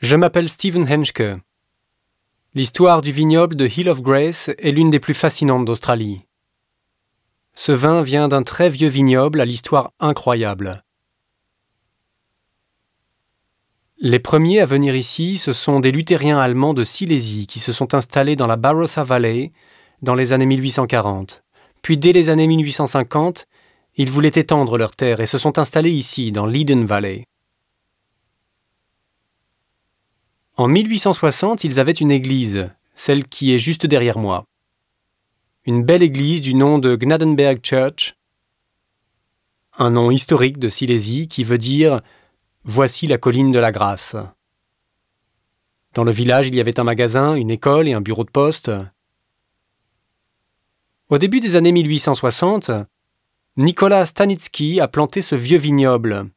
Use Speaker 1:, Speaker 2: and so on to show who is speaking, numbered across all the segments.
Speaker 1: Je m'appelle Stephen Henschke. L'histoire du vignoble de Hill of Grace est l'une des plus fascinantes d'Australie. Ce vin vient d'un très vieux vignoble à l'histoire incroyable. Les premiers à venir ici, ce sont des luthériens allemands de Silésie qui se sont installés dans la Barossa Valley dans les années 1840. Puis dès les années 1850, ils voulaient étendre leurs terres et se sont installés ici, dans l'Eden Valley. En 1860, ils avaient une église, celle qui est juste derrière moi. Une belle église du nom de Gnadenberg Church, un nom historique de Silésie qui veut dire Voici la colline de la grâce. Dans le village, il y avait un magasin, une école et un bureau de poste. Au début des années 1860, Nicolas Stanitsky a planté ce vieux vignoble.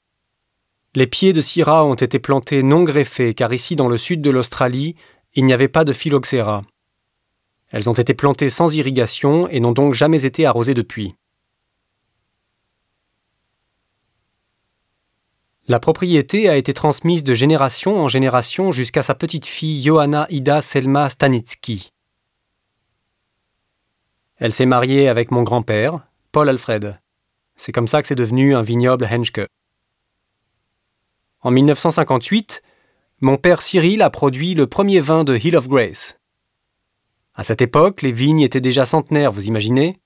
Speaker 1: Les pieds de Syrah ont été plantés non greffés car ici dans le sud de l'Australie, il n'y avait pas de phylloxéra. Elles ont été plantées sans irrigation et n'ont donc jamais été arrosées depuis. La propriété a été transmise de génération en génération jusqu'à sa petite fille Johanna Ida Selma Stanitsky. Elle s'est mariée avec mon grand-père, Paul Alfred. C'est comme ça que c'est devenu un vignoble Henschke. En 1958, mon père Cyril a produit le premier vin de Hill of Grace. À cette époque, les vignes étaient déjà centenaires, vous imaginez?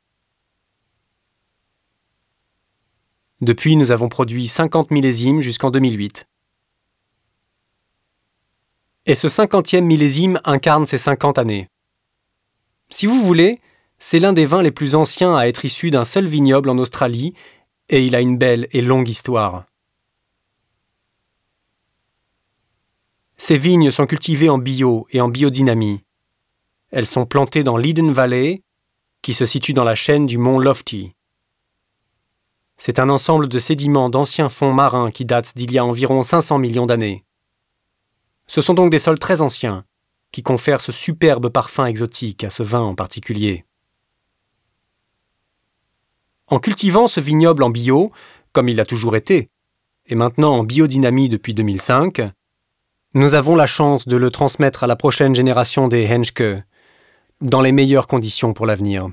Speaker 1: Depuis, nous avons produit 50 millésimes jusqu'en 2008. Et ce cinquantième millésime incarne ces 50 années. Si vous voulez, c'est l'un des vins les plus anciens à être issu d'un seul vignoble en Australie, et il a une belle et longue histoire. Ces vignes sont cultivées en bio et en biodynamie. Elles sont plantées dans l'Eden Valley, qui se situe dans la chaîne du mont Lofty. C'est un ensemble de sédiments d'anciens fonds marins qui datent d'il y a environ 500 millions d'années. Ce sont donc des sols très anciens, qui confèrent ce superbe parfum exotique à ce vin en particulier. En cultivant ce vignoble en bio, comme il l'a toujours été, et maintenant en biodynamie depuis 2005, nous avons la chance de le transmettre à la prochaine génération des Henschke, dans les meilleures conditions pour l'avenir.